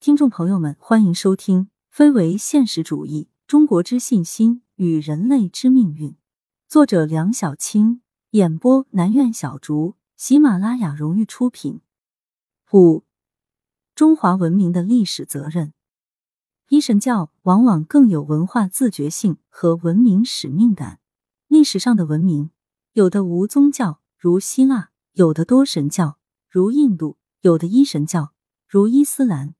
听众朋友们，欢迎收听《非为现实主义：中国之信心与人类之命运》，作者梁小青，演播南苑小竹，喜马拉雅荣誉出品。五、中华文明的历史责任。一神教往往更有文化自觉性和文明使命感。历史上的文明，有的无宗教，如希腊；有的多神教，如印度；有的一神教，如伊斯兰。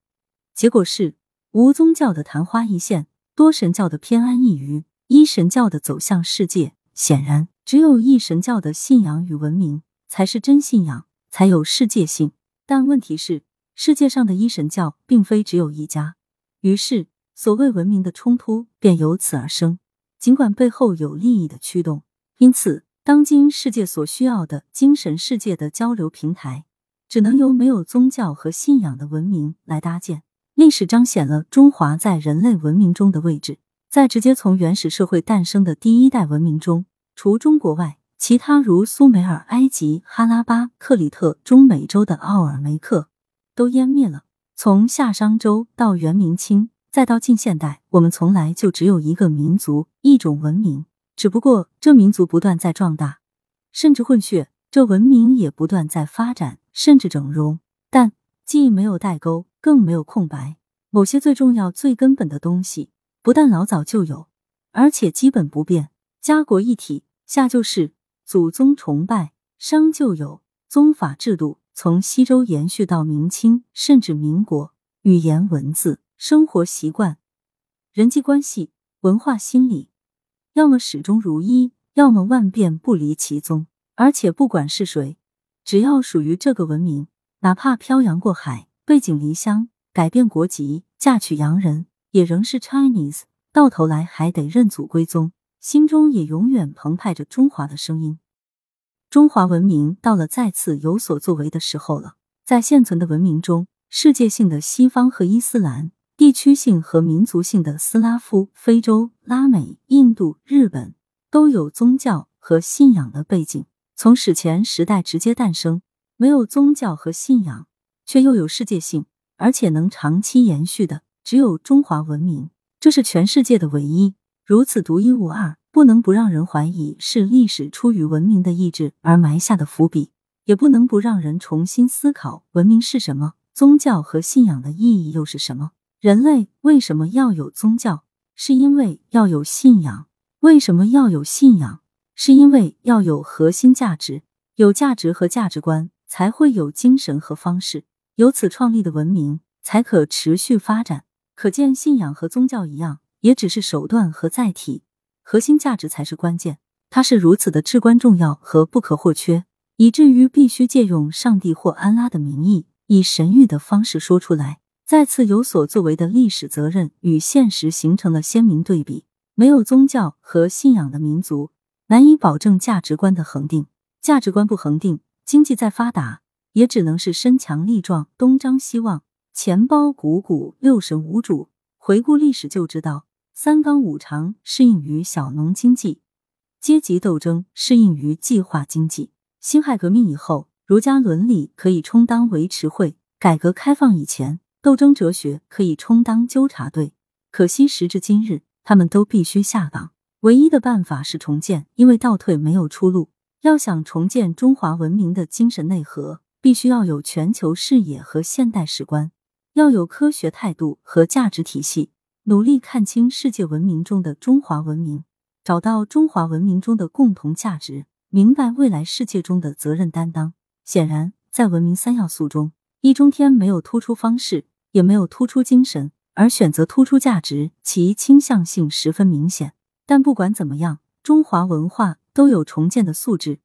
结果是无宗教的昙花一现，多神教的偏安一隅，一神教的走向世界。显然，只有一神教的信仰与文明才是真信仰，才有世界性。但问题是，世界上的一神教并非只有一家，于是所谓文明的冲突便由此而生。尽管背后有利益的驱动，因此，当今世界所需要的精神世界的交流平台，只能由没有宗教和信仰的文明来搭建。历史彰显了中华在人类文明中的位置。在直接从原始社会诞生的第一代文明中，除中国外，其他如苏美尔、埃及、哈拉巴、克里特、中美洲的奥尔梅克都湮灭了。从夏商周到元明清，再到近现代，我们从来就只有一个民族、一种文明。只不过这民族不断在壮大，甚至混血；这文明也不断在发展，甚至整容。但既没有代沟。更没有空白。某些最重要、最根本的东西，不但老早就有，而且基本不变。家国一体，夏就是祖宗崇拜；商就有宗法制度，从西周延续到明清，甚至民国。语言、文字、生活习惯、人际关系、文化心理，要么始终如一，要么万变不离其宗。而且不管是谁，只要属于这个文明，哪怕漂洋过海。背井离乡，改变国籍，嫁娶洋人，也仍是 Chinese。到头来还得认祖归宗，心中也永远澎湃着中华的声音。中华文明到了再次有所作为的时候了。在现存的文明中，世界性的西方和伊斯兰，地区性和民族性的斯拉夫、非洲、拉美、印度、日本，都有宗教和信仰的背景，从史前时代直接诞生，没有宗教和信仰。却又有世界性，而且能长期延续的，只有中华文明。这是全世界的唯一，如此独一无二，不能不让人怀疑是历史出于文明的意志而埋下的伏笔，也不能不让人重新思考文明是什么，宗教和信仰的意义又是什么？人类为什么要有宗教？是因为要有信仰。为什么要有信仰？是因为要有核心价值。有价值和价值观，才会有精神和方式。由此创立的文明才可持续发展。可见，信仰和宗教一样，也只是手段和载体，核心价值才是关键。它是如此的至关重要和不可或缺，以至于必须借用上帝或安拉的名义，以神谕的方式说出来。再次有所作为的历史责任与现实形成了鲜明对比。没有宗教和信仰的民族，难以保证价值观的恒定。价值观不恒定，经济再发达。也只能是身强力壮、东张西望、钱包鼓鼓、六神无主。回顾历史就知道，三纲五常适应于小农经济，阶级斗争适应于计划经济。辛亥革命以后，儒家伦理可以充当维持会；改革开放以前，斗争哲学可以充当纠察队。可惜时至今日，他们都必须下岗。唯一的办法是重建，因为倒退没有出路。要想重建中华文明的精神内核。必须要有全球视野和现代史观，要有科学态度和价值体系，努力看清世界文明中的中华文明，找到中华文明中的共同价值，明白未来世界中的责任担当。显然，在文明三要素中，易中天没有突出方式，也没有突出精神，而选择突出价值，其倾向性十分明显。但不管怎么样，中华文化都有重建的素质，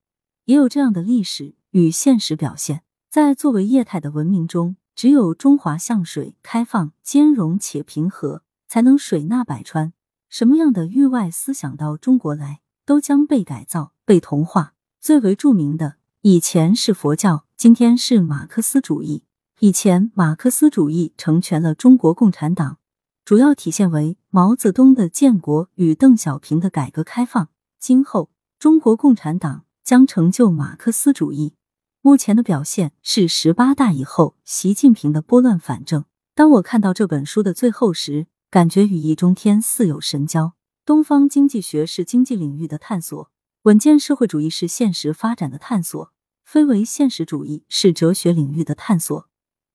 也有这样的历史与现实表现。在作为业态的文明中，只有中华向水、开放、兼容且平和，才能水纳百川。什么样的域外思想到中国来，都将被改造、被同化。最为著名的，以前是佛教，今天是马克思主义。以前马克思主义成全了中国共产党，主要体现为毛泽东的建国与邓小平的改革开放。今后中国共产党将成就马克思主义。目前的表现是十八大以后习近平的拨乱反正。当我看到这本书的最后时，感觉与易中天似有神交。东方经济学是经济领域的探索，稳健社会主义是现实发展的探索，非唯现实主义是哲学领域的探索。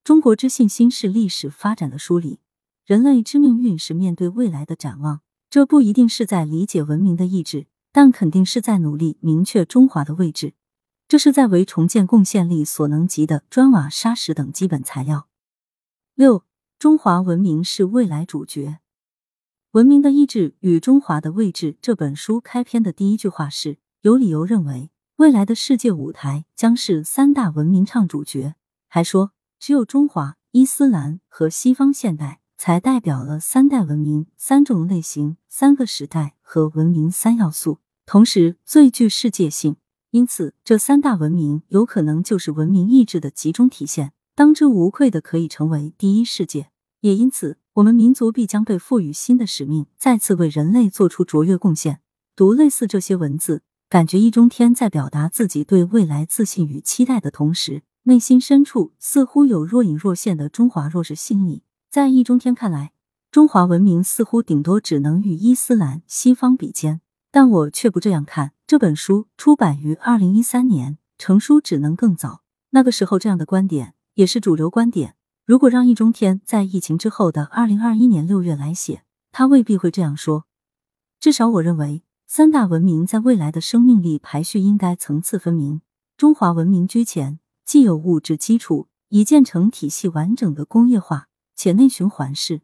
中国之信心是历史发展的梳理，人类之命运是面对未来的展望。这不一定是在理解文明的意志，但肯定是在努力明确中华的位置。这是在为重建贡献力所能及的砖瓦砂石等基本材料。六，中华文明是未来主角。文明的意志与中华的位置。这本书开篇的第一句话是有理由认为，未来的世界舞台将是三大文明唱主角。还说，只有中华、伊斯兰和西方现代才代表了三代文明、三种类型、三个时代和文明三要素，同时最具世界性。因此，这三大文明有可能就是文明意志的集中体现，当之无愧的可以成为第一世界。也因此。我们民族必将被赋予新的使命，再次为人类做出卓越贡献。读类似这些文字，感觉易中天在表达自己对未来自信与期待的同时，内心深处似乎有若隐若现的中华弱势心理。在易中天看来，中华文明似乎顶多只能与伊斯兰、西方比肩，但我却不这样看。这本书出版于二零一三年，成书只能更早。那个时候，这样的观点也是主流观点。如果让易中天在疫情之后的二零二一年六月来写，他未必会这样说。至少我认为，三大文明在未来的生命力排序应该层次分明。中华文明居前，既有物质基础，已建成体系完整的工业化，且内循环市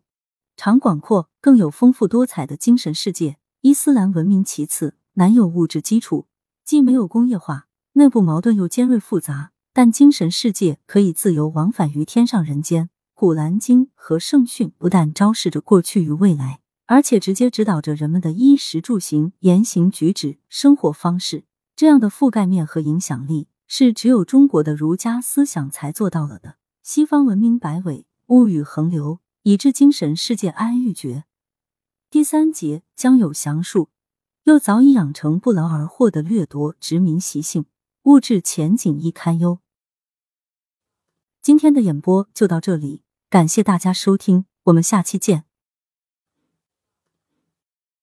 场广阔，更有丰富多彩的精神世界。伊斯兰文明其次，难有物质基础，既没有工业化，内部矛盾又尖锐复杂。但精神世界可以自由往返于天上人间，《古兰经》和圣训不但昭示着过去与未来，而且直接指导着人们的衣食住行、言行举止、生活方式。这样的覆盖面和影响力，是只有中国的儒家思想才做到了的。西方文明摆尾，物欲横流，以致精神世界安欲绝。第三节将有详述，又早已养成不劳而获的掠夺殖民习性，物质前景亦堪忧。今天的演播就到这里，感谢大家收听，我们下期见。